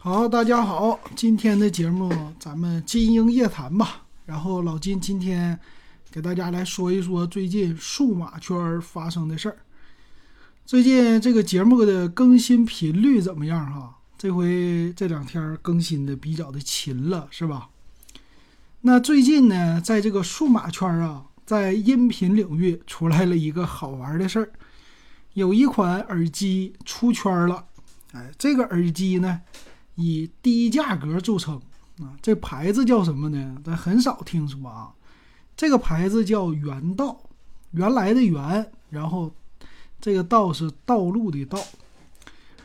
好，大家好，今天的节目咱们金鹰夜谈吧。然后老金今天给大家来说一说最近数码圈发生的事儿。最近这个节目的更新频率怎么样哈？这回这两天更新的比较的勤了，是吧？那最近呢，在这个数码圈啊，在音频领域出来了一个好玩的事儿，有一款耳机出圈了。哎，这个耳机呢？以低价格著称啊，这牌子叫什么呢？咱很少听说啊。这个牌子叫原道，原来的原，然后这个道是道路的道。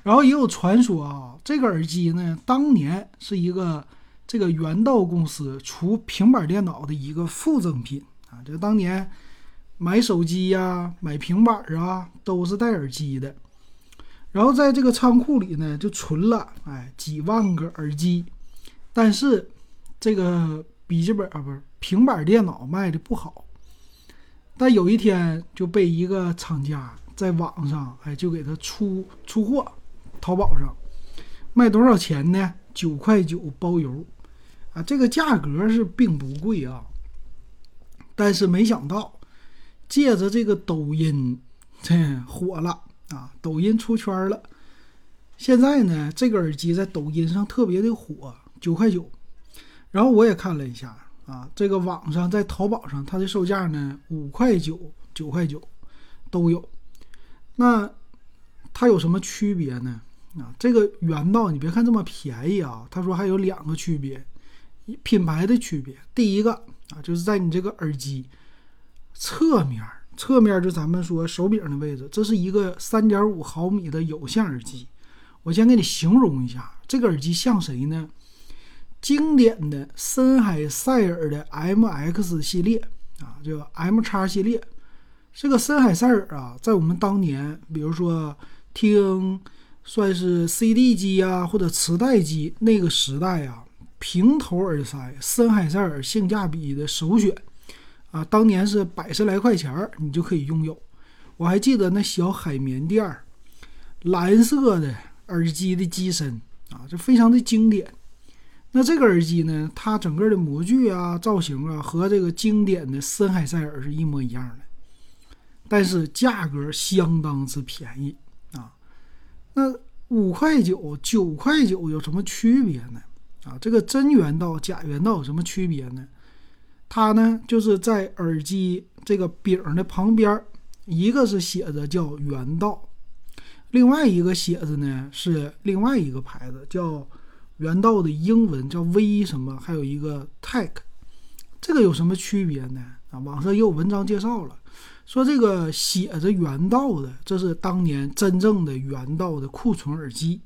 然后也有传说啊，这个耳机呢，当年是一个这个原道公司出平板电脑的一个附赠品啊。这当年买手机呀、买平板啊，都是带耳机的。然后在这个仓库里呢，就存了哎几万个耳机，但是这个笔记本啊不是平板电脑卖的不好，但有一天就被一个厂家在网上哎就给他出出货，淘宝上。卖多少钱呢？九块九包邮，啊这个价格是并不贵啊，但是没想到借着这个抖音这火了。啊，抖音出圈了，现在呢，这个耳机在抖音上特别的火，九块九。然后我也看了一下啊，这个网上在淘宝上它的售价呢，五块九、九块九都有。那它有什么区别呢？啊，这个原道你别看这么便宜啊，他说还有两个区别，品牌的区别。第一个啊，就是在你这个耳机侧面。侧面就咱们说手柄的位置，这是一个三点五毫米的有线耳机。我先给你形容一下，这个耳机像谁呢？经典的森海塞尔的 MX 系列啊，叫 M 叉系列。这个森海塞尔啊，在我们当年，比如说听算是 CD 机啊或者磁带机那个时代啊，平头耳塞森海塞尔性价比的首选。啊，当年是百十来块钱儿，你就可以拥有。我还记得那小海绵垫儿，蓝色的耳机的机身啊，这非常的经典。那这个耳机呢，它整个的模具啊、造型啊，和这个经典的森海塞尔是一模一样的，但是价格相当之便宜啊。那五块九、九块九有什么区别呢？啊，这个真原道、假原道有什么区别呢？它呢，就是在耳机这个柄的旁边，一个是写着叫原道，另外一个写着呢是另外一个牌子叫原道的英文叫 V 什么，还有一个 Tech，这个有什么区别呢？啊，网上也有文章介绍了，说这个写着原道的，这是当年真正的原道的库存耳机，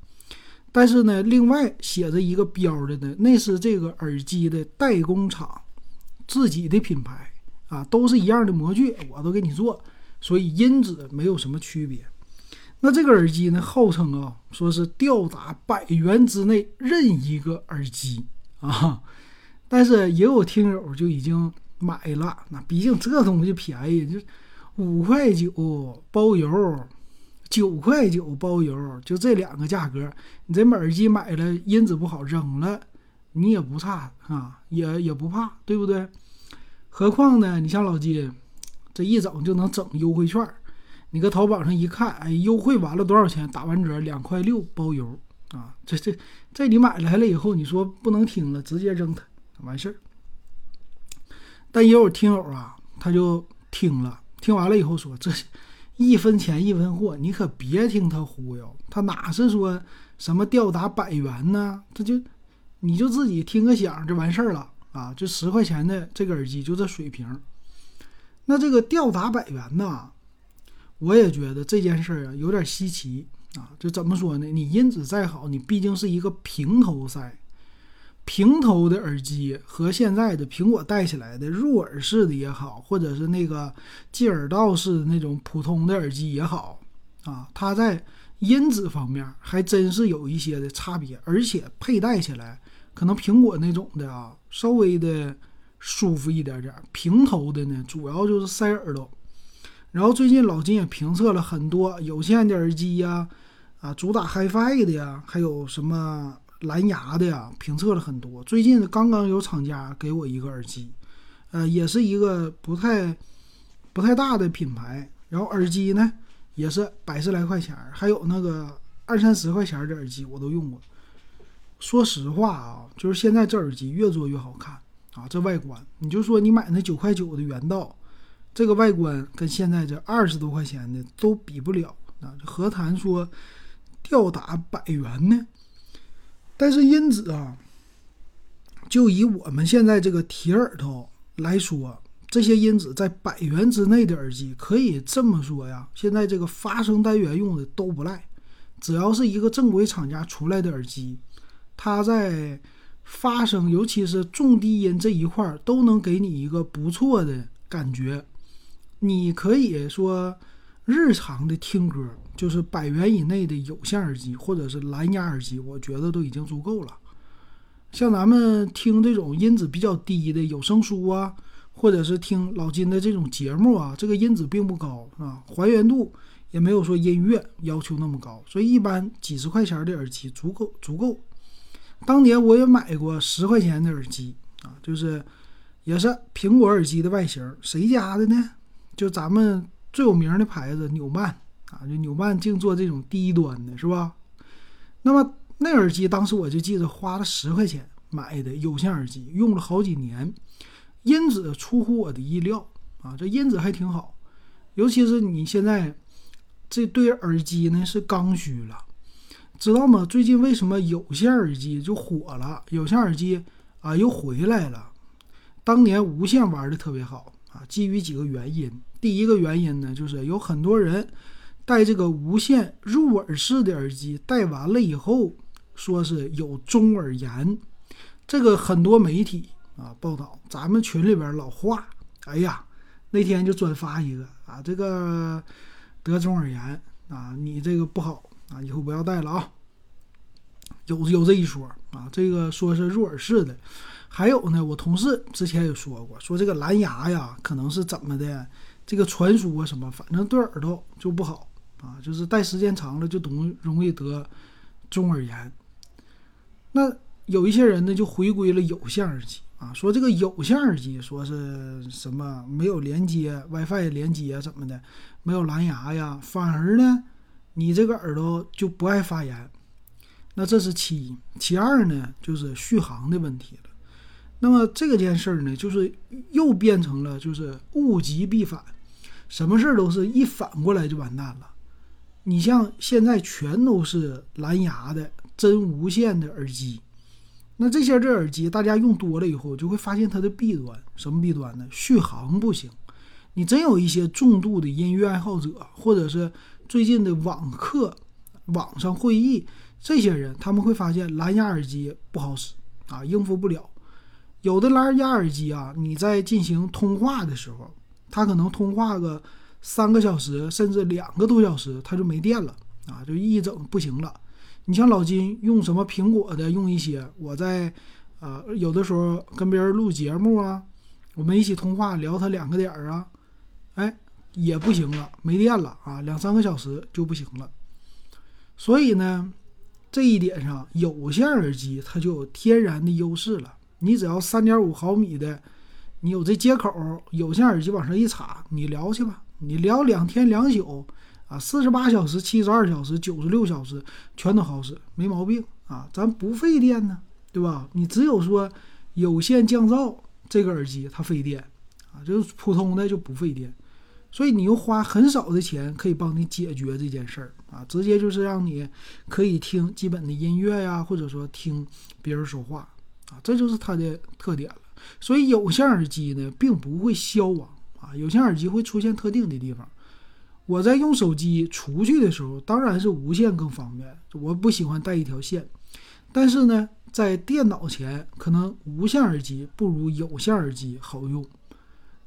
但是呢，另外写着一个标的呢，那是这个耳机的代工厂。自己的品牌啊，都是一样的模具，我都给你做，所以音质没有什么区别。那这个耳机呢，号称啊，说是吊打百元之内任一个耳机啊，但是也有听友就已经买了。那毕竟这东西便宜，就五块九包邮，九块九包邮，就这两个价格，你这耳机买了，音质不好扔了。你也不差啊，也也不怕，对不对？何况呢，你像老金，这一整就能整优惠券。你搁淘宝上一看，哎，优惠完了多少钱？打完折两块六包邮啊！这这这你买来了以后，你说不能听了，直接扔它完事儿。但也有听友啊，他就听了，听完了以后说：“这一分钱一分货，你可别听他忽悠，他哪是说什么吊打百元呢？他就。”你就自己听个响就完事儿了啊！就十块钱的这个耳机就这水平，那这个吊打百元呢？我也觉得这件事儿啊有点稀奇啊！就怎么说呢？你音质再好，你毕竟是一个平头塞，平头的耳机和现在的苹果带起来的入耳式的也好，或者是那个进耳道式的那种普通的耳机也好啊，它在音质方面还真是有一些的差别，而且佩戴起来。可能苹果那种的啊，稍微的舒服一点点。平头的呢，主要就是塞耳朵。然后最近老金也评测了很多有线的耳机呀，啊，主打 HiFi 的呀，还有什么蓝牙的呀，评测了很多。最近刚刚有厂家给我一个耳机，呃，也是一个不太不太大的品牌，然后耳机呢也是百十来块钱，还有那个二三十块钱的耳机我都用过。说实话啊，就是现在这耳机越做越好看啊，这外观，你就说你买那九块九的原道，这个外观跟现在这二十多块钱的都比不了啊，何谈说吊打百元呢？但是因此啊，就以我们现在这个铁耳朵来说，这些因子在百元之内的耳机，可以这么说呀，现在这个发声单元用的都不赖，只要是一个正规厂家出来的耳机。它在发声，尤其是重低音这一块儿，都能给你一个不错的感觉。你可以说，日常的听歌，就是百元以内的有线耳机或者是蓝牙耳机，我觉得都已经足够了。像咱们听这种音质比较低的有声书啊，或者是听老金的这种节目啊，这个音质并不高啊，还原度也没有说音乐要求那么高，所以一般几十块钱的耳机足够足够。当年我也买过十块钱的耳机啊，就是也是苹果耳机的外形，谁家的呢？就咱们最有名的牌子纽曼啊，就纽曼净做这种低端的，是吧？那么那耳机当时我就记得花了十块钱买的有线耳机，用了好几年，音质出乎我的意料啊，这音质还挺好，尤其是你现在这对耳机呢是刚需了。知道吗？最近为什么有线耳机就火了？有线耳机啊又回来了。当年无线玩的特别好啊，基于几个原因。第一个原因呢，就是有很多人戴这个无线入耳式的耳机，戴完了以后说是有中耳炎。这个很多媒体啊报道，咱们群里边老话，哎呀，那天就转发一个啊，这个得中耳炎啊，你这个不好。啊，以后不要戴了啊！有有这一说啊，这个说是入耳式的，还有呢，我同事之前也说过，说这个蓝牙呀，可能是怎么的，这个传输啊什么，反正对耳朵就不好啊，就是戴时间长了就容容易得中耳炎。那有一些人呢，就回归了有线耳机啊，说这个有线耳机说是什么没有连接 WiFi 连接怎么的，没有蓝牙呀，反而呢。你这个耳朵就不爱发炎，那这是其一。其二呢，就是续航的问题了。那么这个件事儿呢，就是又变成了就是物极必反，什么事儿都是一反过来就完蛋了。你像现在全都是蓝牙的真无线的耳机，那这些这耳机大家用多了以后，就会发现它的弊端。什么弊端呢？续航不行。你真有一些重度的音乐爱好者，或者是。最近的网课、网上会议，这些人他们会发现蓝牙耳机不好使啊，应付不了。有的蓝牙耳机啊，你在进行通话的时候，它可能通话个三个小时，甚至两个多小时，它就没电了啊，就一整不行了。你像老金用什么苹果的，用一些，我在呃有的时候跟别人录节目啊，我们一起通话聊他两个点儿啊，哎。也不行了，没电了啊，两三个小时就不行了。所以呢，这一点上，有线耳机它就有天然的优势了。你只要三点五毫米的，你有这接口，有线耳机往上一插，你聊去吧，你聊两天两宿啊，四十八小时、七十二小时、九十六小时，全都好使，没毛病啊。咱不费电呢，对吧？你只有说有线降噪这个耳机它费电啊，就是普通的就不费电。所以你又花很少的钱可以帮你解决这件事儿啊，直接就是让你可以听基本的音乐呀，或者说听别人说话啊，这就是它的特点了。所以有线耳机呢，并不会消亡啊，有线耳机会出现特定的地方。我在用手机出去的时候，当然是无线更方便，我不喜欢带一条线。但是呢，在电脑前，可能无线耳机不如有线耳机好用。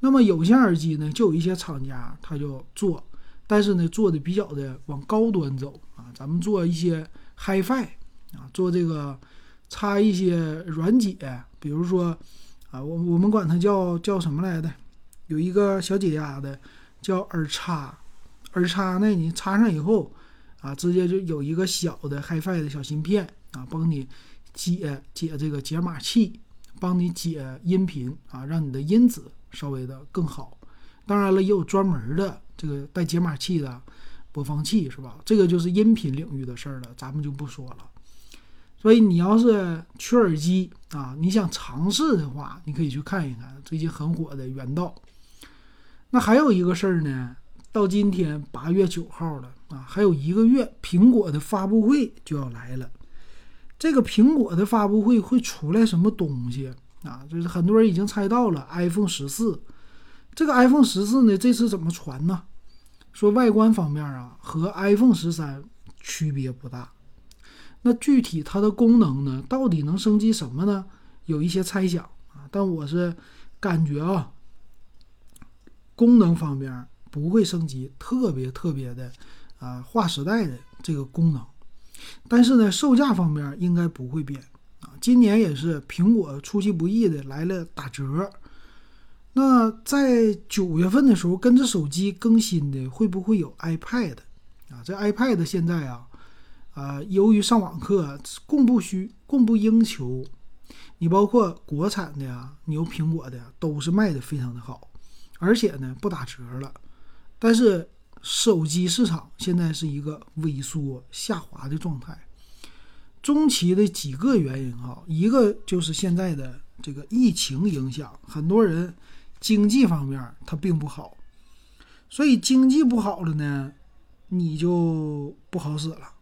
那么有线耳机呢，就有一些厂家他就做，但是呢做的比较的往高端走啊，咱们做一些 HiFi 啊，做这个插一些软解，比如说啊，我我们管它叫叫什么来的，有一个小解压的叫耳插，耳插呢你插上以后啊，直接就有一个小的 HiFi 的小芯片啊，帮你解解这个解码器，帮你解音频啊，让你的音质稍微的更好。当然了，也有专门的这个带解码器的播放器，是吧？这个就是音频领域的事儿了，咱们就不说了。所以你要是缺耳机啊，你想尝试的话，你可以去看一看最近很火的原道。那还有一个事儿呢，到今天八月九号了啊，还有一个月，苹果的发布会就要来了。这个苹果的发布会会出来什么东西啊？就是很多人已经猜到了，iPhone 十四。这个 iPhone 十四呢，这次怎么传呢？说外观方面啊，和 iPhone 十三区别不大。那具体它的功能呢？到底能升级什么呢？有一些猜想啊，但我是感觉啊，功能方面不会升级特别特别的啊划时代的这个功能，但是呢，售价方面应该不会变。今年也是苹果出其不意的来了打折。那在九月份的时候，跟着手机更新的会不会有 iPad 啊？这 iPad 现在啊。啊，由于上网课供不需供不应求，你包括国产的呀，你有苹果的呀，都是卖的非常的好，而且呢不打折了。但是手机市场现在是一个萎缩下滑的状态，中期的几个原因哈，一个就是现在的这个疫情影响，很多人经济方面它并不好，所以经济不好了呢，你就不好使了。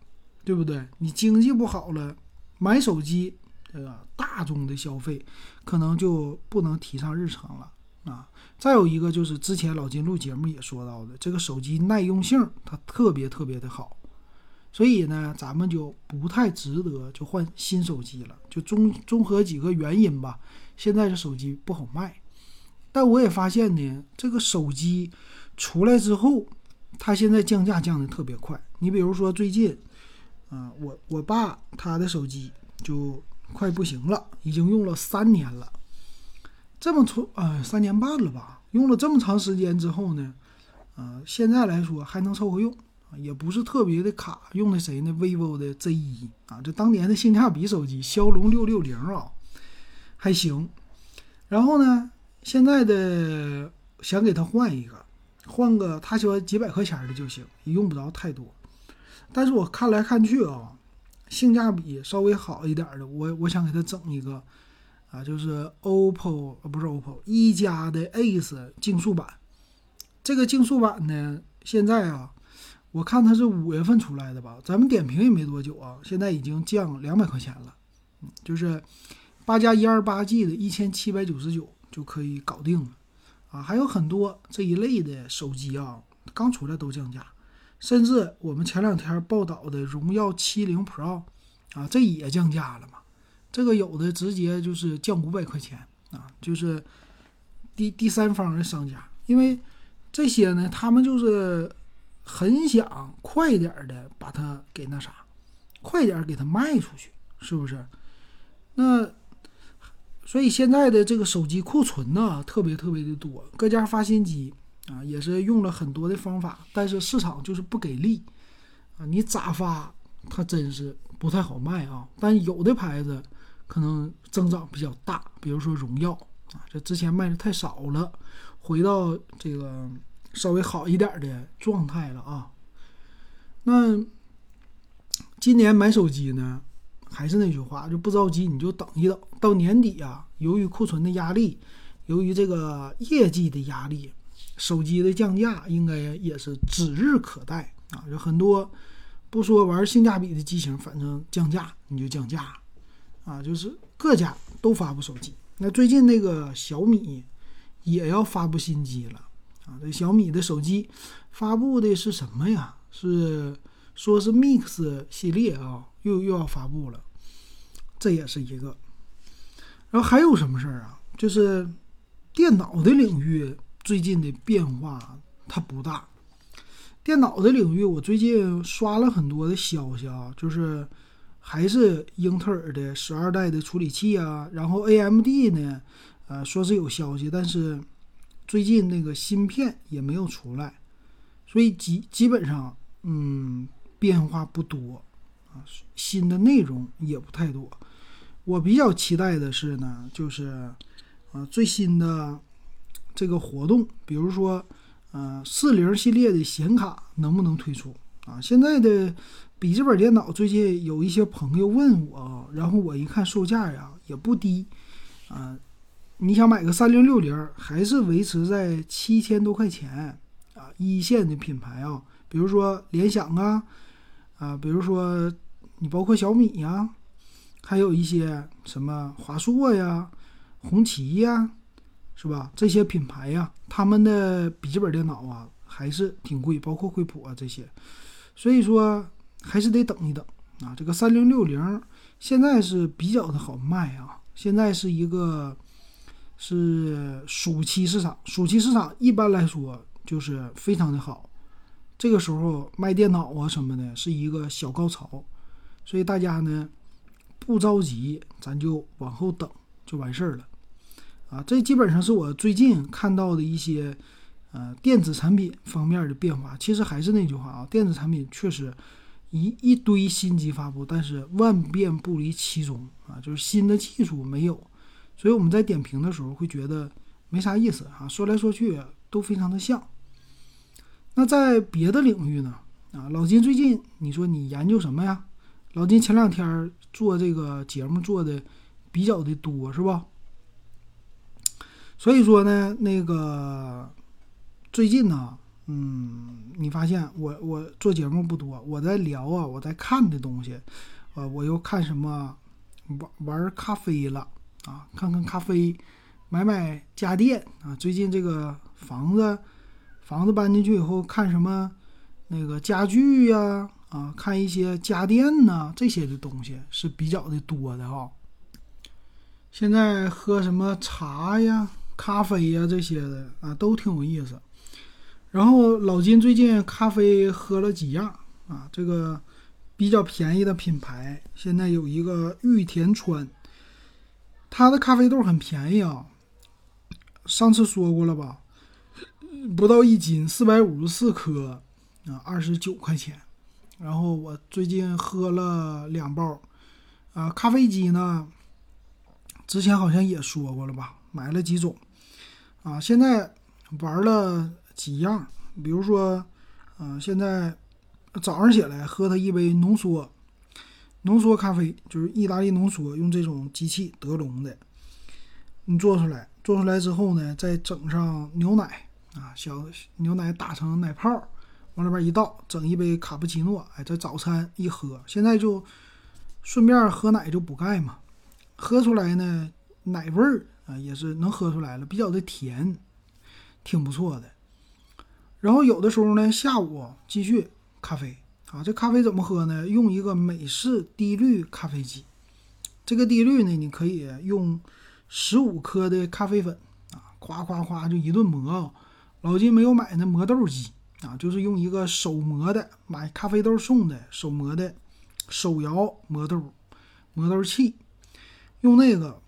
对不对？你经济不好了，买手机，这个大众的消费可能就不能提上日程了啊。再有一个就是之前老金录节目也说到的，这个手机耐用性它特别特别的好，所以呢，咱们就不太值得就换新手机了。就综综合几个原因吧，现在这手机不好卖。但我也发现呢，这个手机出来之后，它现在降价降的特别快。你比如说最近。啊，我我爸他的手机就快不行了，已经用了三年了，这么长啊，三年半了吧？用了这么长时间之后呢，啊，现在来说还能凑合用，也不是特别的卡。用的谁呢？vivo 的 Z 一啊，这当年的性价比手机，骁龙六六零啊，还行。然后呢，现在的想给他换一个，换个他说几百块钱的就行，也用不着太多。但是我看来看去啊，性价比稍微好一点的，我我想给他整一个，啊，就是 OPPO 啊，不是 OPPO，一加的 Ace 竞速版。这个竞速版呢，现在啊，我看它是五月份出来的吧，咱们点评也没多久啊，现在已经降两百块钱了，嗯，就是八加一二八 G 的一千七百九十九就可以搞定了，啊，还有很多这一类的手机啊，刚出来都降价。甚至我们前两天报道的荣耀七零 Pro，啊，这也降价了嘛？这个有的直接就是降五百块钱啊，就是第第三方的商家，因为这些呢，他们就是很想快点的把它给那啥，快点给它卖出去，是不是？那所以现在的这个手机库存呢，特别特别的多，各家发新机。啊，也是用了很多的方法，但是市场就是不给力啊！你咋发，它真是不太好卖啊。但有的牌子可能增长比较大，比如说荣耀啊，这之前卖的太少了，回到这个稍微好一点的状态了啊。那今年买手机呢，还是那句话，就不着急，你就等一等，到年底啊，由于库存的压力，由于这个业绩的压力。手机的降价应该也是指日可待啊！有很多不说玩性价比的机型，反正降价你就降价啊！就是各家都发布手机。那最近那个小米也要发布新机了啊！这小米的手机发布的是什么呀？是说是 Mix 系列啊，又又要发布了，这也是一个。然后还有什么事儿啊？就是电脑的领域。最近的变化它不大，电脑的领域我最近刷了很多的消息啊，就是还是英特尔的十二代的处理器啊，然后 AMD 呢，呃说是有消息，但是最近那个芯片也没有出来，所以基基本上嗯变化不多啊，新的内容也不太多，我比较期待的是呢，就是呃最新的这个活动，比如说呃四零系列的显卡能不能推出啊？现在的笔记本电脑最近有一些朋友问我，然后我一看售价呀也不低啊，你想买个三零六零，还是维持在七千多块钱啊？一线的品牌啊，比如说联想啊，啊，比如说你包括小米呀。还有一些什么华硕呀、红旗呀，是吧？这些品牌呀，他们的笔记本电脑啊还是挺贵，包括惠普啊这些，所以说还是得等一等啊。这个三零六零现在是比较的好卖啊，现在是一个是暑期市场，暑期市场一般来说就是非常的好，这个时候卖电脑啊什么的是一个小高潮，所以大家呢。不着急，咱就往后等就完事儿了，啊，这基本上是我最近看到的一些，呃，电子产品方面的变化。其实还是那句话啊，电子产品确实一一堆新机发布，但是万变不离其宗啊，就是新的技术没有，所以我们在点评的时候会觉得没啥意思啊，说来说去都非常的像。那在别的领域呢？啊，老金最近你说你研究什么呀？老金前两天做这个节目做的比较的多，是吧？所以说呢，那个最近呢，嗯，你发现我我做节目不多，我在聊啊，我在看的东西，呃，我又看什么玩玩咖啡了啊，看看咖啡，买买家电啊。最近这个房子房子搬进去以后，看什么那个家具呀。啊，看一些家电呐，这些的东西是比较的多的哈。现在喝什么茶呀、咖啡呀这些的啊，都挺有意思。然后老金最近咖啡喝了几样啊，这个比较便宜的品牌，现在有一个玉田川，它的咖啡豆很便宜啊。上次说过了吧，不到一斤，四百五十四克啊，二十九块钱。然后我最近喝了两包，啊，咖啡机呢，之前好像也说过了吧，买了几种，啊，现在玩了几样，比如说，啊，现在早上起来喝它一杯浓缩，浓缩咖啡，就是意大利浓缩，用这种机器德龙的，你做出来，做出来之后呢，再整上牛奶，啊，小牛奶打成奶泡。往里边一倒，整一杯卡布奇诺，哎，这早餐一喝，现在就顺便喝奶就补钙嘛。喝出来呢，奶味儿啊也是能喝出来了，比较的甜，挺不错的。然后有的时候呢，下午继续咖啡啊，这咖啡怎么喝呢？用一个美式低滤咖啡机，这个低滤呢，你可以用十五克的咖啡粉啊，夸夸夸就一顿磨。老金没有买那磨豆机。啊，就是用一个手磨的，买咖啡豆送的手磨的手摇磨豆磨豆器，用那个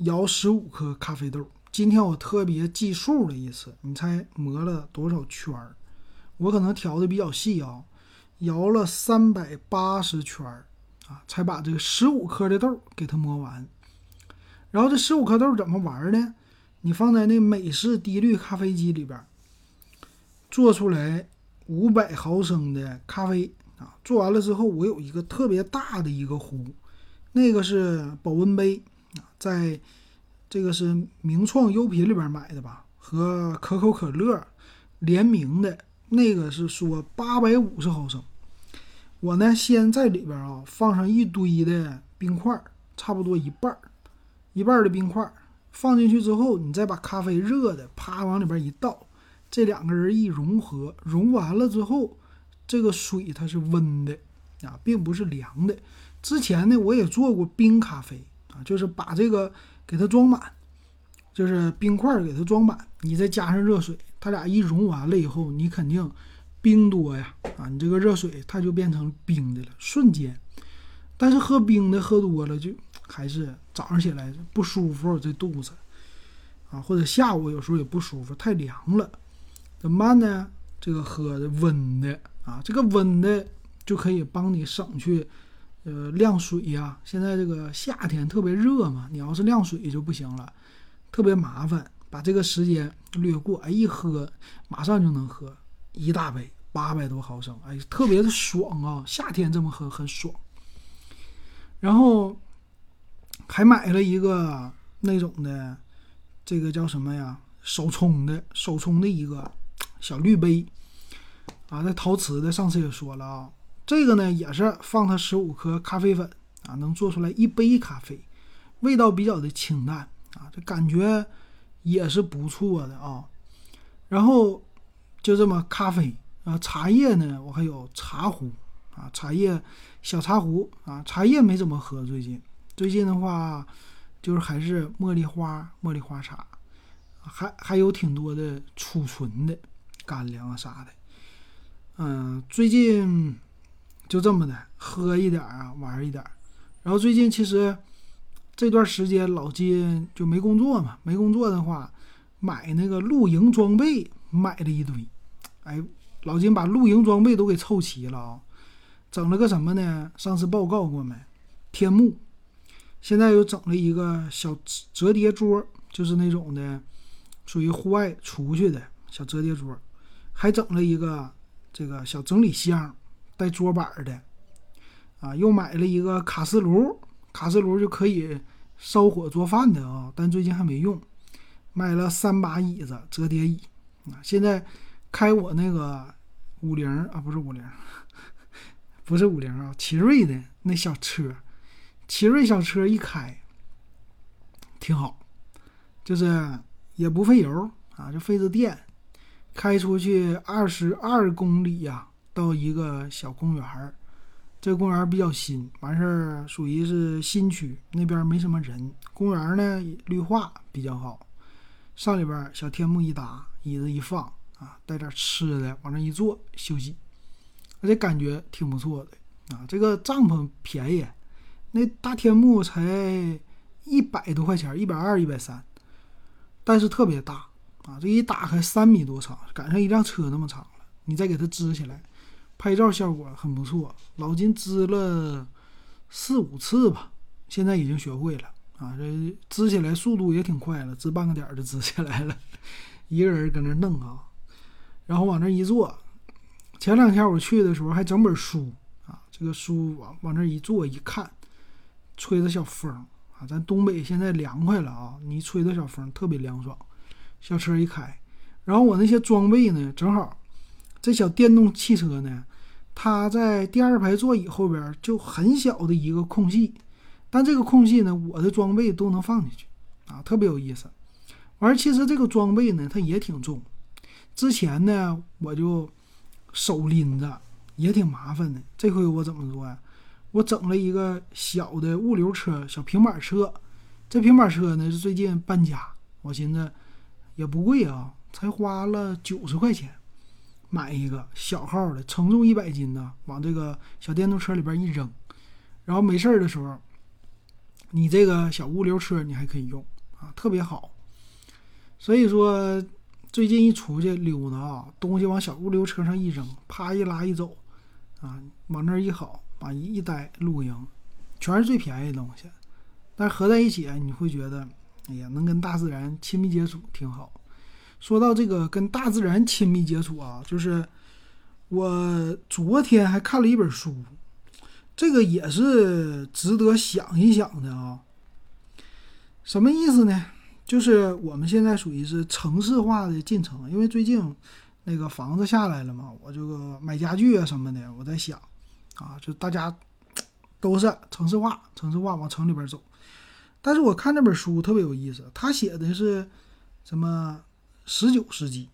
摇十五颗咖啡豆。今天我特别计数了一次，你猜磨了多少圈儿？我可能调的比较细啊，摇了三百八十圈儿啊，才把这个十五颗的豆给它磨完。然后这十五颗豆怎么玩呢？你放在那美式滴滤咖啡机里边。做出来五百毫升的咖啡啊！做完了之后，我有一个特别大的一个壶，那个是保温杯啊，在这个是名创优品里边买的吧，和可口可乐联名的那个是说八百五十毫升。我呢，先在里边啊放上一堆的冰块，差不多一半儿，一半儿的冰块放进去之后，你再把咖啡热的啪往里边一倒。这两个人一融合，融完了之后，这个水它是温的啊，并不是凉的。之前呢，我也做过冰咖啡啊，就是把这个给它装满，就是冰块给它装满，你再加上热水，它俩一融完了以后，你肯定冰多呀啊，你这个热水它就变成冰的了，瞬间。但是喝冰的喝多了，就还是早上起来不舒服，这肚子啊，或者下午有时候也不舒服，太凉了。怎么办呢？这个喝的温的啊，这个温的就可以帮你省去呃，晾水呀，现在这个夏天特别热嘛，你要是晾水就不行了，特别麻烦。把这个时间略过，哎，一喝马上就能喝一大杯，八百多毫升，哎，特别的爽啊！夏天这么喝很爽。然后还买了一个那种的，这个叫什么呀？手冲的，手冲的一个小滤杯啊，那陶瓷的。上次也说了啊，这个呢也是放它十五克咖啡粉啊，能做出来一杯咖啡，味道比较的清淡啊，这感觉。也是不错的啊，然后就这么咖啡啊，茶叶呢，我还有茶壶啊，茶叶小茶壶。啊，茶叶没怎么喝最近，最近的话就是还是茉莉花茉莉花茶，还还有挺多的储存的干粮啊啥的，嗯，最近就这么的喝一点啊，玩一点，然后最近其实。这段时间老金就没工作嘛，没工作的话，买那个露营装备买了一堆，哎，老金把露营装备都给凑齐了啊，整了个什么呢？上次报告过没？天幕，现在又整了一个小折叠桌，就是那种的，属于户外出去的小折叠桌，还整了一个这个小整理箱，带桌板的，啊，又买了一个卡式炉。卡式炉就可以烧火做饭的啊，但最近还没用。买了三把椅子，折叠椅啊。现在开我那个五菱啊，不是五菱，不是五菱啊，奇瑞的那小车，奇瑞小车一开挺好，就是也不费油啊，就费着电，开出去二十二公里呀，到一个小公园儿。这公园比较新，完事儿属于是新区，那边没什么人。公园呢绿化比较好，上里边小天幕一搭，椅子一放啊，带点吃的往那一坐休息，而且感觉挺不错的啊。这个帐篷便宜，那大天幕才一百多块钱，一百二、一百三，但是特别大啊，这一打开三米多长，赶上一辆车那么长了，你再给它支起来。拍照效果很不错，老金支了四五次吧，现在已经学会了啊！这支起来速度也挺快了，支半个点儿就支起来了，一个人搁那弄啊，然后往那一坐。前两天我去的时候还整本书啊，这个书往往那一坐一看，吹着小风啊，咱东北现在凉快了啊，你吹着小风特别凉爽。小车一开，然后我那些装备呢，正好。这小电动汽车呢，它在第二排座椅后边就很小的一个空隙，但这个空隙呢，我的装备都能放进去，啊，特别有意思。完，其实这个装备呢，它也挺重。之前呢，我就手拎着，也挺麻烦的。这回我怎么做呀？我整了一个小的物流车，小平板车。这平板车呢，是最近搬家，我寻思也不贵啊，才花了九十块钱。买一个小号的，承重一百斤的，往这个小电动车里边一扔，然后没事儿的时候，你这个小物流车你还可以用啊，特别好。所以说最近一出去溜达啊，东西往小物流车上一扔，啪一拉一走，啊，往那儿一好，往一一待露营，全是最便宜的东西。但合在一起，你会觉得，哎呀，能跟大自然亲密接触，挺好。说到这个跟大自然亲密接触啊，就是我昨天还看了一本书，这个也是值得想一想的啊。什么意思呢？就是我们现在属于是城市化的进程，因为最近那个房子下来了嘛，我这个买家具啊什么的，我在想啊，就大家都是城市化，城市化往城里边走。但是我看那本书特别有意思，他写的是什么？十九世纪，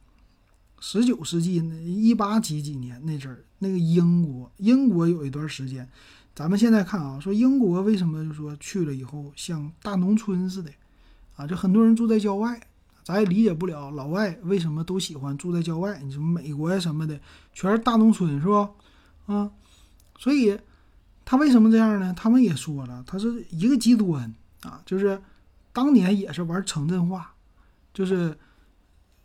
十九世纪那一八几几年那阵儿，那个英国，英国有一段时间，咱们现在看啊，说英国为什么就说去了以后像大农村似的，啊，就很多人住在郊外，咱也理解不了老外为什么都喜欢住在郊外。你什么美国呀什么的，全是大农村是吧？啊，所以他为什么这样呢？他们也说了，他是一个极端啊，就是当年也是玩城镇化，就是。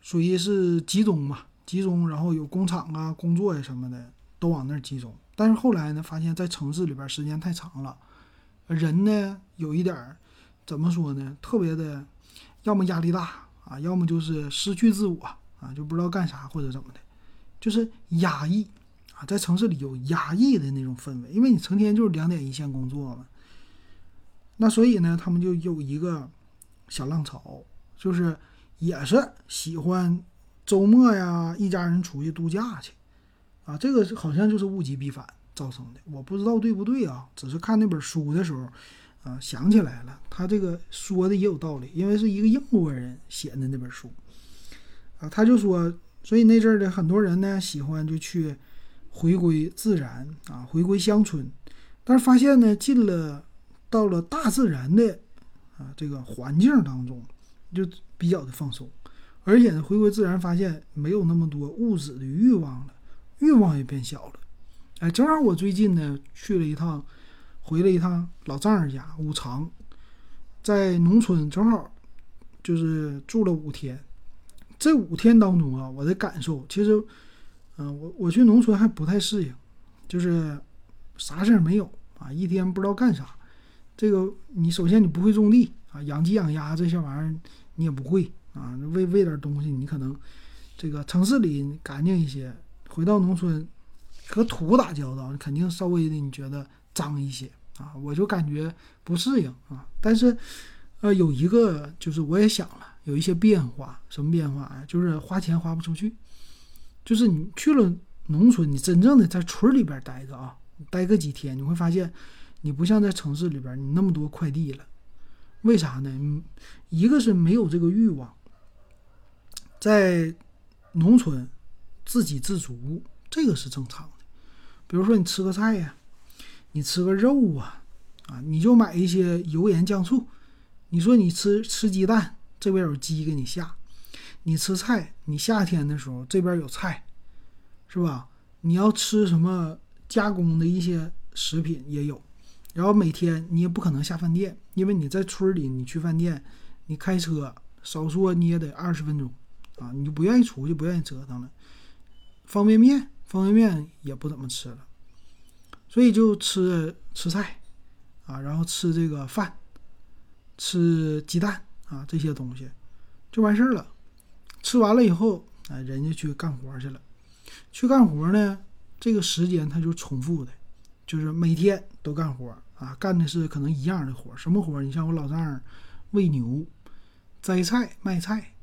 属于是集中嘛，集中，然后有工厂啊、工作呀什么的都往那儿集中但是后来呢，发现在城市里边时间太长了，人呢有一点儿怎么说呢？特别的，要么压力大啊，要么就是失去自我啊，就不知道干啥或者怎么的，就是压抑啊，在城市里有压抑的那种氛围，因为你成天就是两点一线工作嘛。那所以呢，他们就有一个小浪潮，就是也是喜欢周末呀，一家人出去度假去，啊，这个好像就是物极必反造成的，我不知道对不对啊，只是看那本书的时候，啊，想起来了，他这个说的也有道理，因为是一个英国人写的那本书，啊，他就说，所以那阵儿的很多人呢，喜欢就去回归自然啊，回归乡村，但是发现呢，进了。到了大自然的啊这个环境当中，就比较的放松，而且呢，回归自然，发现没有那么多物质的欲望了，欲望也变小了。哎，正好我最近呢去了一趟，回了一趟老丈人家五常，在农村，正好就是住了五天。这五天当中啊，我的感受其实，嗯，我我去农村还不太适应，就是啥事儿没有啊，一天不知道干啥。这个你首先你不会种地养鸡养鸭这些玩意儿你也不会啊，喂喂点东西你可能这个城市里干净一些，回到农村和土打交道，肯定稍微的你觉得脏一些啊，我就感觉不适应啊。但是呃有一个就是我也想了有一些变化，什么变化啊？就是花钱花不出去，就是你去了农村，你真正的在村里边待着啊，待个几天，你会发现。你不像在城市里边，你那么多快递了，为啥呢？一个是没有这个欲望，在农村自给自足，这个是正常的。比如说你吃个菜呀，你吃个肉啊，啊，你就买一些油盐酱醋。你说你吃吃鸡蛋，这边有鸡给你下；你吃菜，你夏天的时候这边有菜，是吧？你要吃什么加工的一些食品也有。然后每天你也不可能下饭店，因为你在村里，你去饭店，你开车少说你也得二十分钟，啊，你就不愿意出去，不愿意折腾了。方便面，方便面也不怎么吃了，所以就吃吃菜，啊，然后吃这个饭，吃鸡蛋啊这些东西就完事儿了。吃完了以后，哎，人家去干活去了，去干活呢，这个时间它就重复的，就是每天都干活。啊，干的是可能一样的活，什么活？你像我老丈人喂牛、摘菜、卖菜，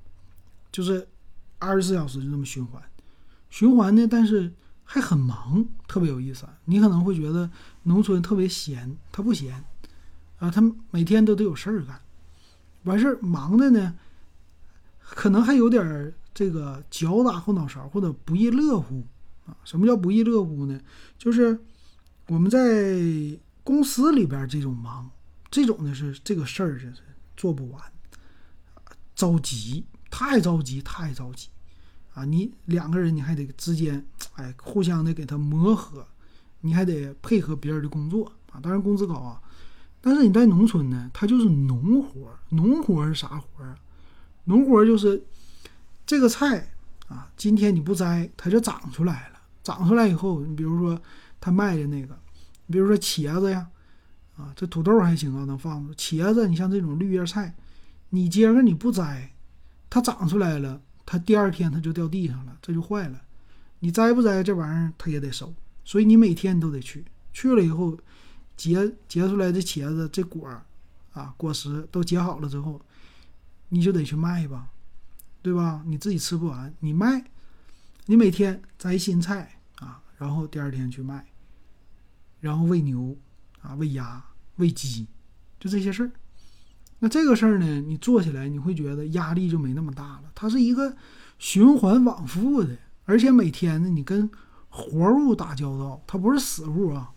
就是二十四小时就这么循环，循环呢，但是还很忙，特别有意思。你可能会觉得农村特别闲，他不闲啊，他每天都得有事儿干，完事儿忙的呢，可能还有点这个脚打后脑勺或者不亦乐乎啊。什么叫不亦乐乎呢？就是我们在。公司里边这种忙，这种呢是这个事儿就是做不完，着急，太着急，太着急，啊，你两个人你还得之间，哎，互相的给他磨合，你还得配合别人的工作啊，当然工资高啊，但是你在农村呢，它就是农活，农活是啥活啊？农活就是这个菜啊，今天你不摘，它就长出来了，长出来以后，你比如说他卖的那个。比如说茄子呀，啊，这土豆还行啊，能放着。茄子，你像这种绿叶菜，你今儿个你不摘，它长出来了，它第二天它就掉地上了，这就坏了。你摘不摘这玩意儿，它也得收。所以你每天都得去，去了以后，结结出来的茄子这果儿啊，果实都结好了之后，你就得去卖吧，对吧？你自己吃不完，你卖，你每天摘新菜啊，然后第二天去卖。然后喂牛，啊，喂鸭，喂鸡，就这些事儿。那这个事儿呢，你做起来你会觉得压力就没那么大了。它是一个循环往复的，而且每天呢，你跟活物打交道，它不是死物啊。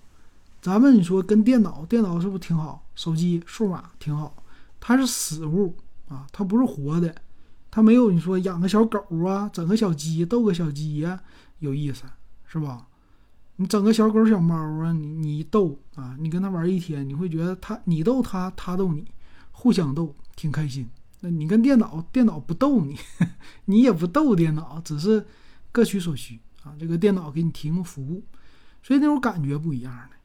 咱们你说跟电脑，电脑是不是挺好？手机数码挺好，它是死物啊，它不是活的，它没有你说养个小狗啊，整个小鸡，逗个小鸡呀，有意思，是吧？你整个小狗小猫啊，你你逗啊，你跟他玩一天，你会觉得他你逗他，他逗你，互相逗，挺开心。那你跟电脑，电脑不逗你，你也不逗电脑，只是各取所需啊。这个电脑给你提供服务，所以那种感觉不一样的。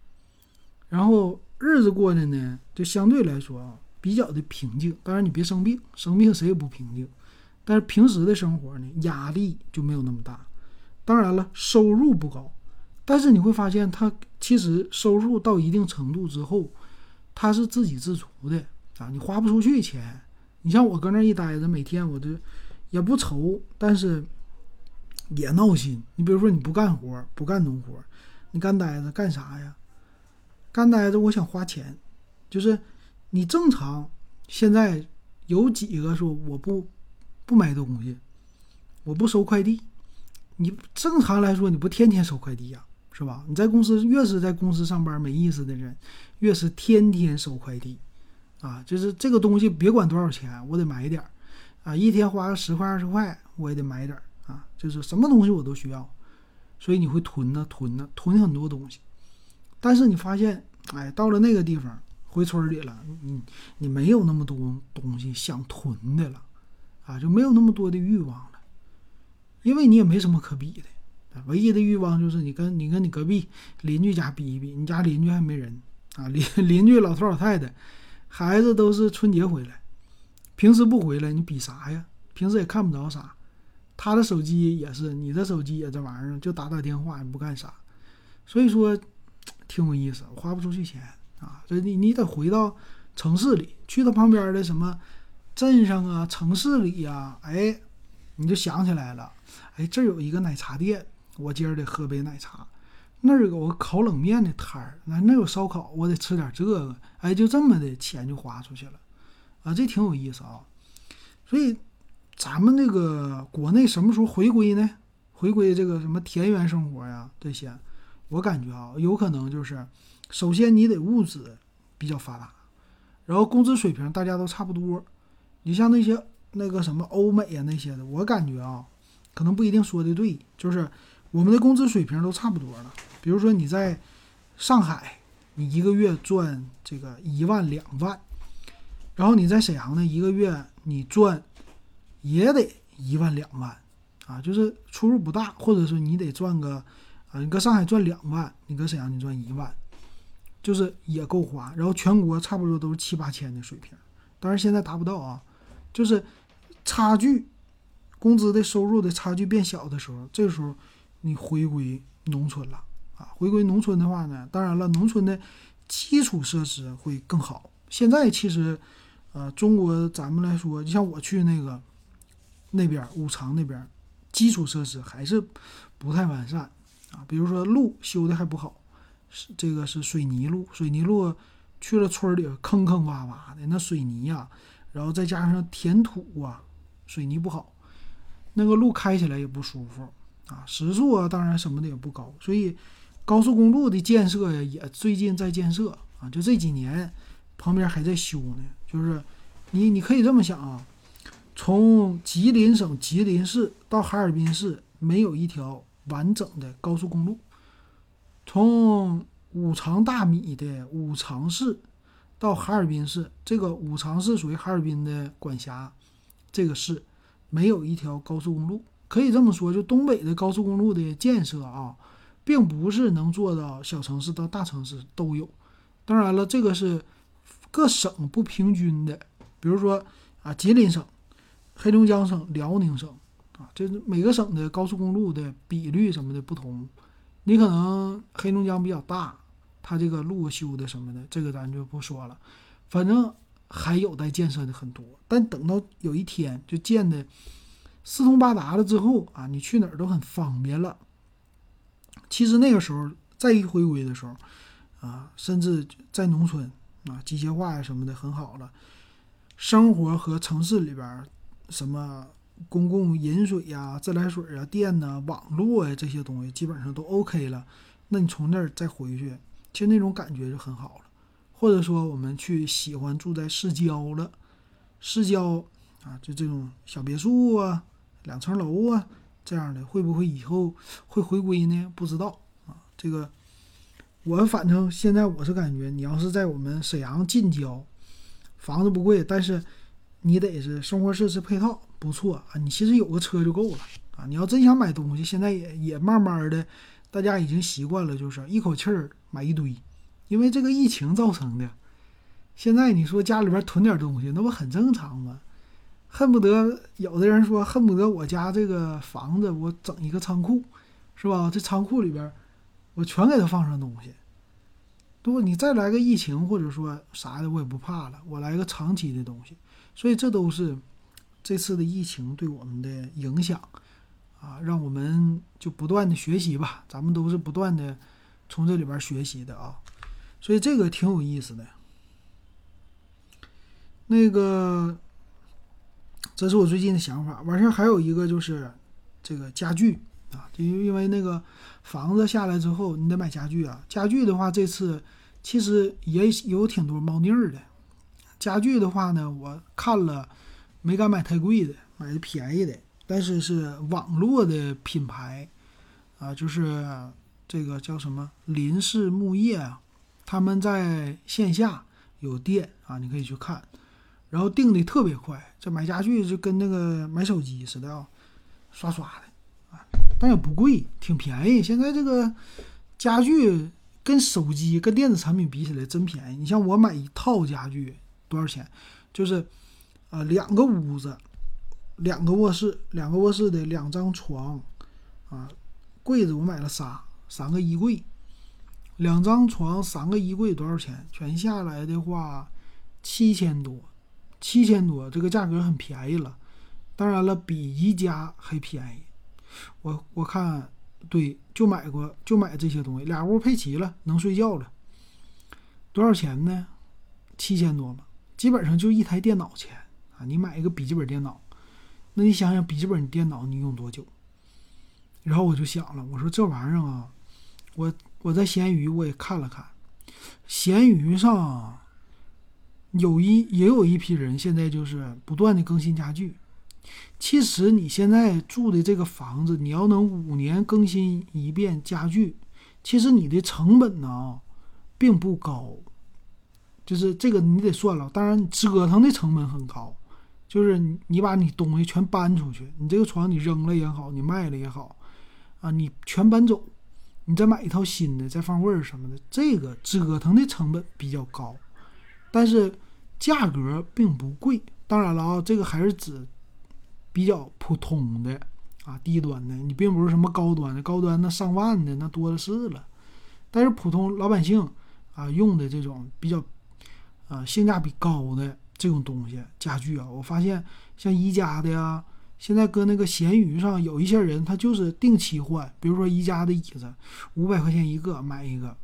然后日子过的呢，就相对来说啊比较的平静。当然你别生病，生病谁也不平静。但是平时的生活呢，压力就没有那么大。当然了，收入不高，但是你会发现，他其实收入到一定程度之后，他是自给自足的啊，你花不出去钱。你像我搁那一待着，每天我就也不愁，但是也闹心。你比如说，你不干活，不干农活，你干呆着干啥呀？干呆着，我想花钱，就是你正常现在有几个说我不。不买东西，我不收快递。你正常来说，你不天天收快递呀，是吧？你在公司越是在公司上班没意思的人，越是天天收快递，啊，就是这个东西别管多少钱，我得买点儿，啊，一天花个十块二十块，我也得买点儿，啊，就是什么东西我都需要，所以你会囤呢，囤呢，囤很多东西。但是你发现，哎，到了那个地方，回村里了，你你没有那么多东西想囤的了。啊，就没有那么多的欲望了，因为你也没什么可比的，唯一的欲望就是你跟你跟你隔壁邻居家比一比，你家邻居还没人啊，邻 邻居老头老太太，孩子都是春节回来，平时不回来，你比啥呀？平时也看不着啥，他的手机也是，你的手机也这玩意儿，就打打电话，也不干啥，所以说挺有意思，花不出去钱啊，这你你得回到城市里，去到旁边的什么。镇上啊，城市里呀，哎，你就想起来了，哎，这有一个奶茶店，我今儿得喝杯奶茶。那儿有个烤冷面的摊儿，那那有烧烤，我得吃点这个。哎，就这么的钱就花出去了，啊，这挺有意思啊。所以，咱们这个国内什么时候回归呢？回归这个什么田园生活呀？这些，我感觉啊，有可能就是，首先你得物质比较发达，然后工资水平大家都差不多。你像那些那个什么欧美啊那些的，我感觉啊，可能不一定说的对，就是我们的工资水平都差不多了。比如说你在上海，你一个月赚这个一万两万，然后你在沈阳呢，一个月你赚也得一万两万，啊，就是出入不大，或者说你得赚个啊，你搁上海赚两万，你搁沈阳你赚一万，就是也够花。然后全国差不多都是七八千的水平，当然现在达不到啊。就是差距，工资的收入的差距变小的时候，这个时候你回归农村了啊！回归农村的话呢，当然了，农村的基础设施会更好。现在其实，呃，中国咱们来说，就像我去那个那边五常那边，基础设施还是不太完善啊。比如说路修的还不好，是这个是水泥路，水泥路去了村里坑坑洼洼的，那水泥呀。然后再加上填土啊，水泥不好，那个路开起来也不舒服啊。时速啊，当然什么的也不高。所以高速公路的建设呀，也最近在建设啊，就这几年旁边还在修呢。就是你你可以这么想啊，从吉林省吉林市到哈尔滨市没有一条完整的高速公路，从五常大米的五常市。到哈尔滨市，这个五常市属于哈尔滨的管辖，这个市没有一条高速公路。可以这么说，就东北的高速公路的建设啊，并不是能做到小城市到大城市都有。当然了，这个是各省不平均的。比如说啊，吉林省、黑龙江省、辽宁省啊，这每个省的高速公路的比率什么的不同。你可能黑龙江比较大。它这个路修的什么的，这个咱就不说了，反正还有待建设的很多。但等到有一天就建的四通八达了之后啊，你去哪儿都很方便了。其实那个时候再一回归的时候啊，甚至在农村啊，机械化呀什么的很好了，生活和城市里边什么公共饮水呀、自来水啊、电呐、网络呀这些东西基本上都 OK 了。那你从那儿再回去。其实那种感觉就很好了，或者说我们去喜欢住在市郊了，市郊啊，就这种小别墅啊、两层楼啊这样的，会不会以后会回归呢？不知道啊。这个我反正现在我是感觉，你要是在我们沈阳近郊，房子不贵，但是你得是生活设施配套不错啊。你其实有个车就够了啊。你要真想买东西，现在也也慢慢的。大家已经习惯了，就是一口气儿买一堆，因为这个疫情造成的。现在你说家里边囤点东西，那不很正常吗？恨不得有的人说，恨不得我家这个房子我整一个仓库，是吧？这仓库里边我全给它放上东西。如果你再来个疫情或者说啥的，我也不怕了。我来个长期的东西，所以这都是这次的疫情对我们的影响啊，让我们就不断的学习吧。咱们都是不断的从这里边学习的啊，所以这个挺有意思的。那个，这是我最近的想法。完事儿还有一个就是这个家具啊，就因为那个房子下来之后，你得买家具啊。家具的话，这次其实也有挺多猫腻儿的。家具的话呢，我看了，没敢买太贵的，买的便宜的，但是是网络的品牌啊，就是这个叫什么林氏木业啊，他们在线下有店啊，你可以去看。然后订的特别快，这买家具就跟那个买手机似的啊，刷刷的啊，但也不贵，挺便宜。现在这个家具跟手机、跟电子产品比起来真便宜。你像我买一套家具多少钱？就是呃两个屋子，两个卧室，两个卧室的两张床啊，柜子我买了仨，三个衣柜，两张床，三个衣柜多少钱？全下来的话七千多。七千多，这个价格很便宜了。当然了，比宜家还便宜。我我看，对，就买过，就买这些东西，俩屋配齐了，能睡觉了。多少钱呢？七千多嘛，基本上就一台电脑钱啊。你买一个笔记本电脑，那你想想，笔记本电脑你用多久？然后我就想了，我说这玩意儿啊，我我在闲鱼我也看了看，闲鱼上。有一也有一批人现在就是不断的更新家具。其实你现在住的这个房子，你要能五年更新一遍家具，其实你的成本呢并不高。就是这个你得算了，当然折腾的成本很高。就是你把你东西全搬出去，你这个床你扔了也好，你卖了也好，啊，你全搬走，你再买一套新的，再放味儿什么的，这个折腾的成本比较高。但是价格并不贵，当然了啊，这个还是指比较普通的啊，低端的，你并不是什么高端的，高端那上万的那多的是了。但是普通老百姓啊用的这种比较啊性价比高的这种东西家具啊，我发现像宜家的呀，现在搁那个闲鱼上有一些人他就是定期换，比如说宜家的椅子五百块钱一个买一个，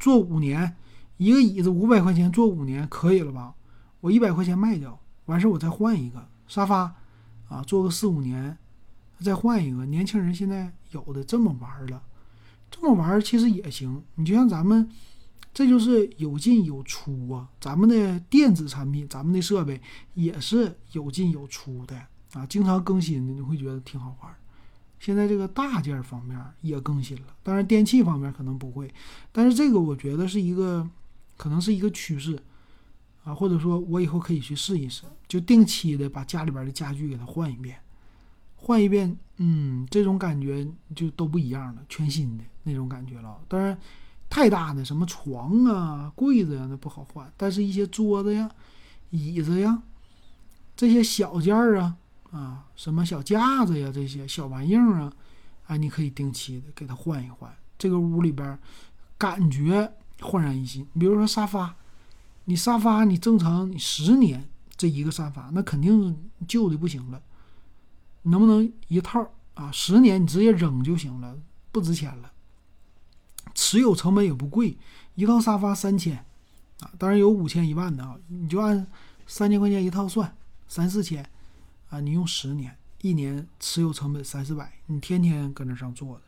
坐五年。一个椅子五百块钱坐五年可以了吧？我一百块钱卖掉，完事儿我再换一个沙发，啊，坐个四五年，再换一个。年轻人现在有的这么玩了，这么玩其实也行。你就像咱们，这就是有进有出啊。咱们的电子产品，咱们的设备也是有进有出的啊，经常更新的，你会觉得挺好玩。现在这个大件方面也更新了，当然电器方面可能不会，但是这个我觉得是一个。可能是一个趋势，啊，或者说我以后可以去试一试，就定期的把家里边的家具给它换一遍，换一遍，嗯，这种感觉就都不一样了，全新的那种感觉了。当然，太大的什么床啊、柜子呀，那不好换，但是一些桌子呀、椅子呀，这些小件儿啊，啊，什么小架子呀，这些小玩意儿啊，啊，你可以定期的给它换一换，这个屋里边感觉。焕然一新，比如说沙发，你沙发你正常你十年这一个沙发，那肯定旧的不行了。能不能一套啊？十年你直接扔就行了，不值钱了。持有成本也不贵，一套沙发三千啊，当然有五千一万的啊，你就按三千块钱一套算，三四千啊，你用十年，一年持有成本三四百，你天天搁那上坐着，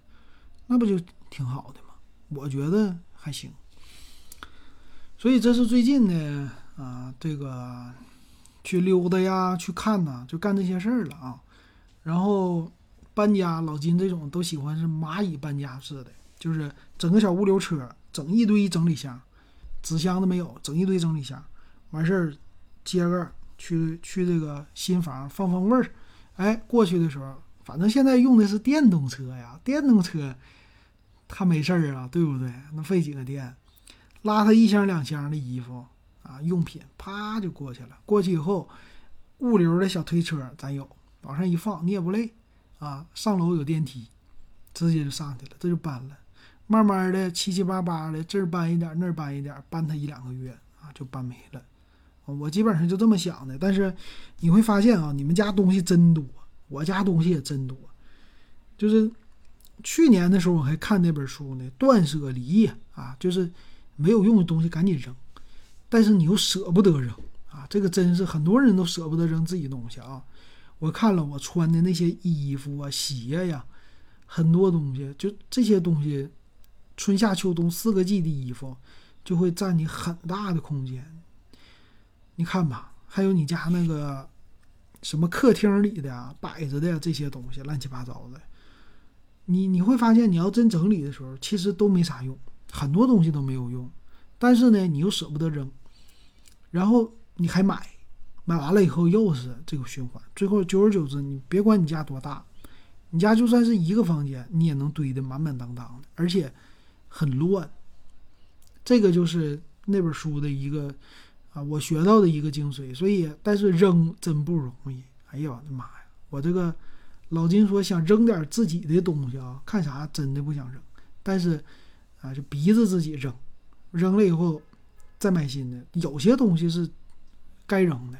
那不就挺好的吗？我觉得还行。所以这是最近呢啊，这个去溜达呀，去看呐，就干这些事儿了啊。然后搬家，老金这种都喜欢是蚂蚁搬家似的，就是整个小物流车，整一堆整理箱，纸箱子没有，整一堆整理箱，完事儿接个去去这个新房放放味儿。哎，过去的时候，反正现在用的是电动车呀，电动车他没事儿啊，对不对？那费几个电，拉他一箱两箱的衣服啊用品，啪就过去了。过去以后，物流的小推车咱有，往上一放你也不累啊。上楼有电梯，直接就上去了，这就搬了。慢慢的七七八八的，这儿搬一点，那儿搬一点，搬他一两个月啊就搬没了。我基本上就这么想的。但是你会发现啊，你们家东西真多，我家东西也真多，就是。去年的时候我还看那本书呢，断舍离啊，就是没有用的东西赶紧扔，但是你又舍不得扔啊，这个真是很多人都舍不得扔自己东西啊。我看了我穿的那些衣服啊、鞋呀，很多东西，就这些东西，春夏秋冬四个季的衣服就会占你很大的空间。你看吧，还有你家那个什么客厅里的摆着的这些东西，乱七八糟的。你你会发现，你要真整理的时候，其实都没啥用，很多东西都没有用。但是呢，你又舍不得扔，然后你还买，买完了以后又是这个循环。最后久而久之，你别管你家多大，你家就算是一个房间，你也能堆得满满当当的，而且很乱。这个就是那本书的一个啊，我学到的一个精髓。所以，但是扔真不容易。哎呀，我的妈呀，我这个。老金说想扔点自己的东西啊，看啥真的不想扔，但是啊就逼着自己扔，扔了以后再买新的。有些东西是该扔的，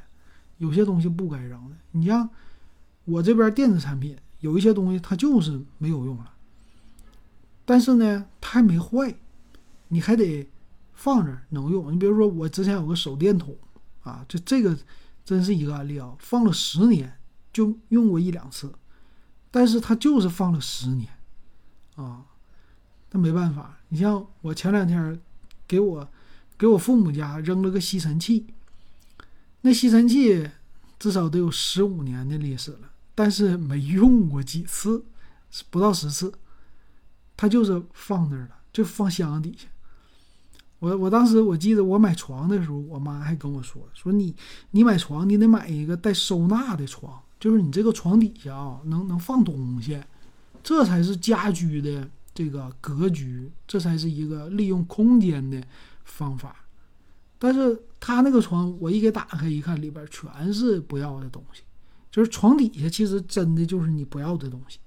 有些东西不该扔的。你像我这边电子产品，有一些东西它就是没有用了，但是呢它还没坏，你还得放着能用。你比如说我之前有个手电筒啊，就这个真是一个案例啊，放了十年就用过一两次。但是它就是放了十年，啊，那没办法。你像我前两天给我给我父母家扔了个吸尘器，那吸尘器至少得有十五年的历史了，但是没用过几次，不到十次，它就是放那儿了，就放箱子底下。我我当时我记得我买床的时候，我妈还跟我说说你你买床你得买一个带收纳的床。就是你这个床底下啊，能能放东西，这才是家居的这个格局，这才是一个利用空间的方法。但是他那个床，我一给打开一看，里边全是不要的东西。就是床底下其实真的就是你不要的东西。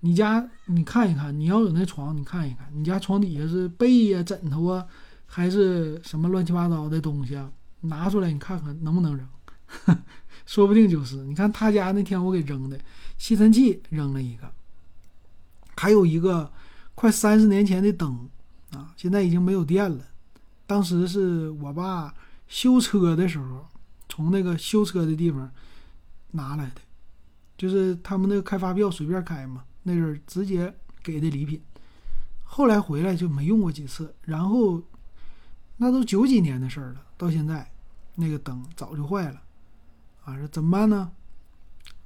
你家你看一看，你要有那床，你看一看，你家床底下是被呀、枕头啊，还是什么乱七八糟的东西啊？拿出来你看看能不能扔。说不定就是，你看他家那天我给扔的吸尘器扔了一个，还有一个快三十年前的灯啊，现在已经没有电了。当时是我爸修车的时候，从那个修车的地方拿来的，就是他们那个开发票随便开嘛，那阵直接给的礼品。后来回来就没用过几次，然后那都九几年的事儿了，到现在那个灯早就坏了。啊，这怎么办呢？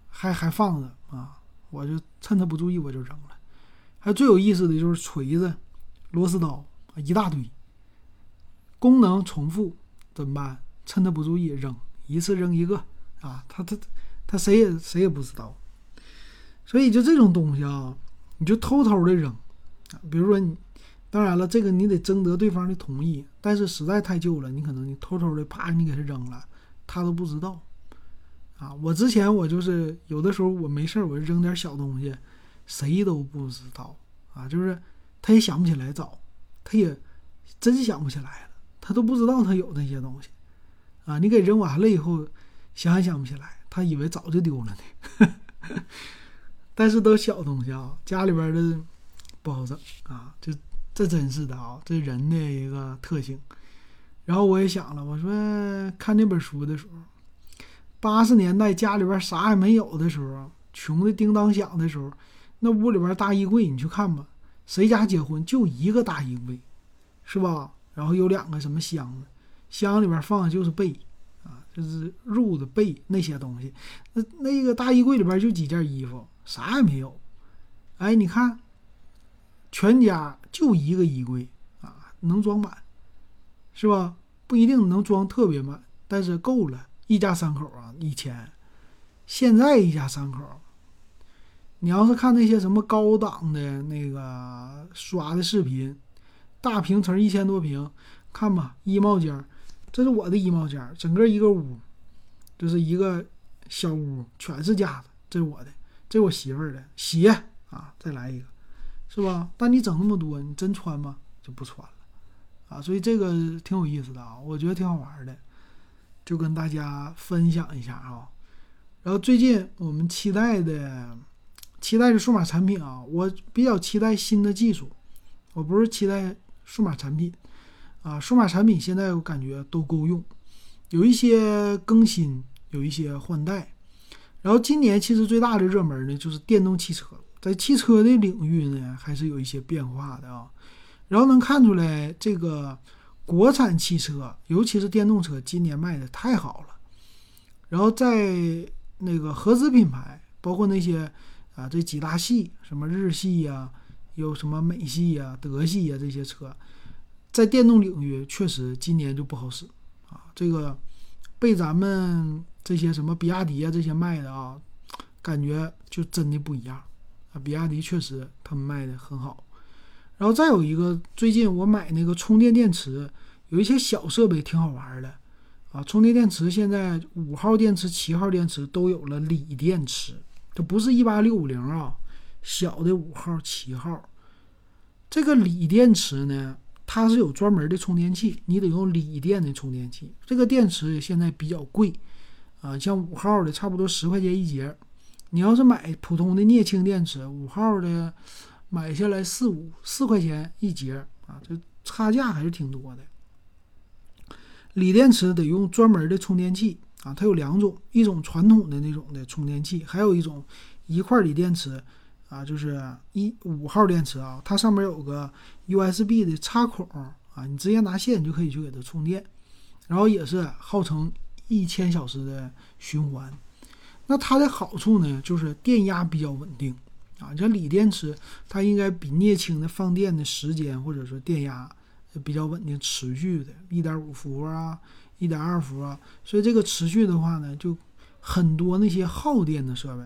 还还放着啊！我就趁他不注意，我就扔了。还最有意思的就是锤子、螺丝刀啊一大堆，功能重复，怎么办？趁他不注意扔，一次扔一个啊！他他他谁也谁也不知道。所以就这种东西啊，你就偷偷的扔。比如说你，当然了，这个你得征得对方的同意。但是实在太旧了，你可能你偷偷的啪，你给他扔了，他都不知道。啊，我之前我就是有的时候我没事儿，我就扔点小东西，谁都不知道啊，就是他也想不起来找，他也真想不起来了，他都不知道他有那些东西啊。你给扔完了以后，想也想不起来，他以为早就丢了呢。但是都小东西啊，家里边的不好整啊，这这真是的啊，这人的一个特性。然后我也想了，我说看那本书的时候。八十年代家里边啥也没有的时候，穷的叮当响的时候，那屋里边大衣柜你去看吧，谁家结婚就一个大衣柜，是吧？然后有两个什么箱子，箱里边放的就是被，啊，就是褥子被那些东西。那那个大衣柜里边就几件衣服，啥也没有。哎，你看，全家就一个衣柜啊，能装满，是吧？不一定能装特别满，但是够了。一家三口啊，以前，现在一家三口，你要是看那些什么高档的那个刷的视频，大平层一千多平，看吧，衣帽间，这是我的衣帽间，整个一个屋，就是一个小屋，全是架子，这是我的，这我媳妇儿的鞋啊，再来一个，是吧？但你整那么多，你真穿吗？就不穿了啊，所以这个挺有意思的啊，我觉得挺好玩的，就跟大家分享一下啊。然后最近我们期待的。期待的数码产品啊，我比较期待新的技术，我不是期待数码产品啊，数码产品现在我感觉都够用，有一些更新，有一些换代。然后今年其实最大的热门呢，就是电动汽车，在汽车的领域呢，还是有一些变化的啊。然后能看出来，这个国产汽车，尤其是电动车，今年卖的太好了。然后在那个合资品牌，包括那些。啊，这几大系，什么日系呀，有什么美系呀、德系呀，这些车，在电动领域确实今年就不好使啊。这个被咱们这些什么比亚迪啊这些卖的啊，感觉就真的不一样啊。比亚迪确实他们卖的很好。然后再有一个，最近我买那个充电电池，有一些小设备挺好玩的啊。充电电池现在五号电池、七号电池都有了锂电池。这不是一八六五零啊，小的五号、七号，这个锂电池呢，它是有专门的充电器，你得用锂电的充电器。这个电池现在比较贵啊，像五号的差不多十块钱一节，你要是买普通的镍氢电池，五号的买下来四五四块钱一节啊，这差价还是挺多的。锂电池得用专门的充电器。啊，它有两种，一种传统的那种的充电器，还有一种一块锂电池，啊，就是一五号电池啊，它上面有个 USB 的插孔啊，你直接拿线就可以去给它充电，然后也是号称一千小时的循环。那它的好处呢，就是电压比较稳定啊，像锂电池，它应该比镍氢的放电的时间或者说电压比较稳定，持续的，一点五伏啊。一点二伏啊，所以这个持续的话呢，就很多那些耗电的设备，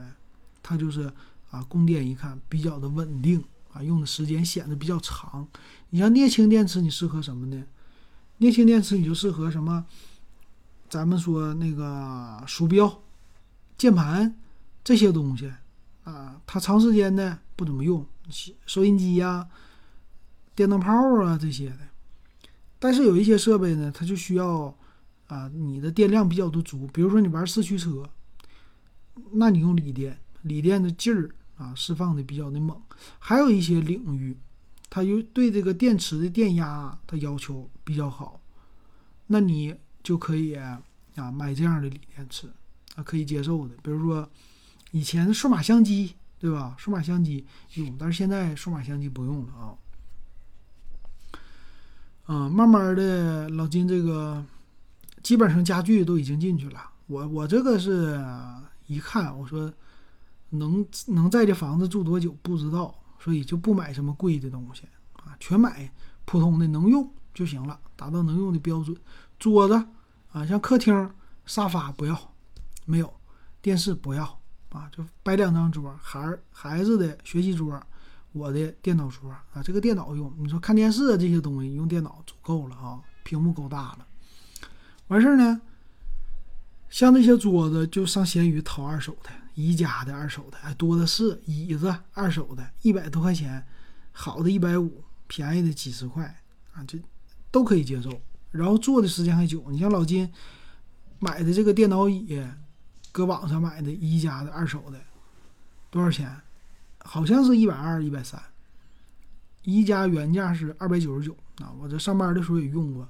它就是啊供电一看比较的稳定啊，用的时间显得比较长。你像镍氢电池，你适合什么呢？镍氢电池你就适合什么？咱们说那个鼠标、键盘这些东西啊，它长时间呢不怎么用，收音机呀、电灯泡啊这些的。但是有一些设备呢，它就需要。啊，你的电量比较的足，比如说你玩四驱车，那你用锂电，锂电的劲儿啊释放的比较的猛。还有一些领域，它又对这个电池的电压它要求比较好，那你就可以啊买这样的锂电池啊可以接受的。比如说以前数码相机对吧？数码相机用，但是现在数码相机不用了啊。嗯，慢慢的老金这个。基本上家具都已经进去了，我我这个是一看，我说能能在这房子住多久不知道，所以就不买什么贵的东西啊，全买普通的能用就行了，达到能用的标准。桌子啊，像客厅沙发不要，没有电视不要啊，就摆两张桌，孩孩子的学习桌，我的电脑桌啊，这个电脑用，你说看电视这些东西用电脑足够了啊，屏幕够大了。完事儿呢，像那些桌子就上闲鱼淘二手的，宜家的二手的，多的是。椅子二手的，一百多块钱，好的一百五，便宜的几十块啊，这都可以接受。然后坐的时间还久。你像老金买的这个电脑椅，搁网上买的宜家的二手的，多少钱？好像是一百二、一百三。宜家原价是二百九十九啊，我这上班的时候也用过，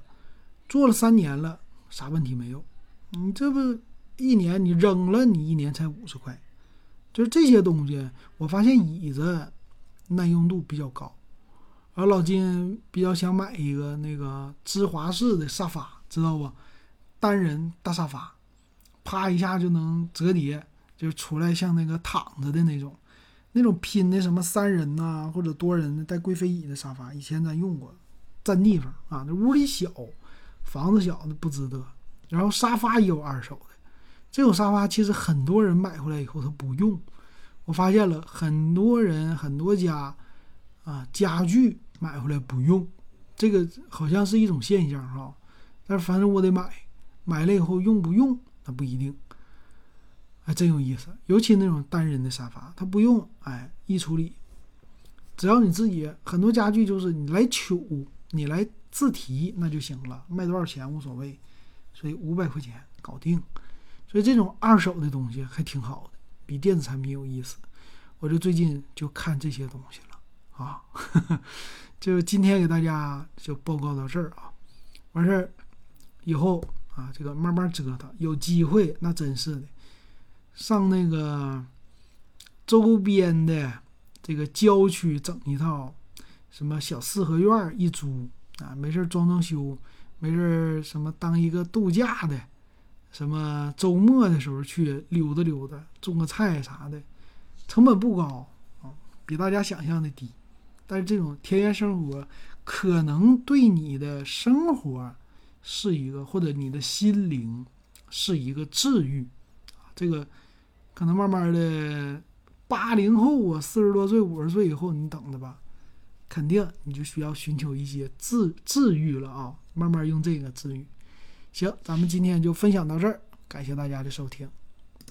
坐了三年了。啥问题没有？你这不一年你扔了，你一年才五十块，就是这些东西。我发现椅子耐用度比较高，而老金比较想买一个那个芝华士的沙发，知道不？单人大沙发，啪一下就能折叠，就出来像那个躺着的那种，那种拼的什么三人呐或者多人的带贵妃椅的沙发，以前咱用过，占地方啊，那屋里小。房子小的不值得，然后沙发也有二手的，这种沙发其实很多人买回来以后他不用，我发现了很多人很多家啊家具买回来不用，这个好像是一种现象哈。但是反正我得买，买了以后用不用那不一定。还真有意思，尤其那种单人的沙发，它不用，哎，一处理，只要你自己很多家具就是你来取，你来自提那就行了，卖多少钱无所谓，所以五百块钱搞定。所以这种二手的东西还挺好的，比电子产品有意思。我就最近就看这些东西了啊，就今天给大家就报告到这儿啊，完事儿以后啊，这个慢慢折腾，有机会那真是的。上那个周边的这个郊区整一套，什么小四合院一租啊，没事装装修，没事什么当一个度假的，什么周末的时候去溜达溜达，种个菜啥的，成本不高啊，比大家想象的低。但是这种田园生活可能对你的生活是一个，或者你的心灵是一个治愈啊，这个。可能慢慢的，八零后啊，四十多岁、五十岁以后，你等着吧，肯定你就需要寻求一些治治愈了啊，慢慢用这个治愈。行，咱们今天就分享到这儿，感谢大家的收听。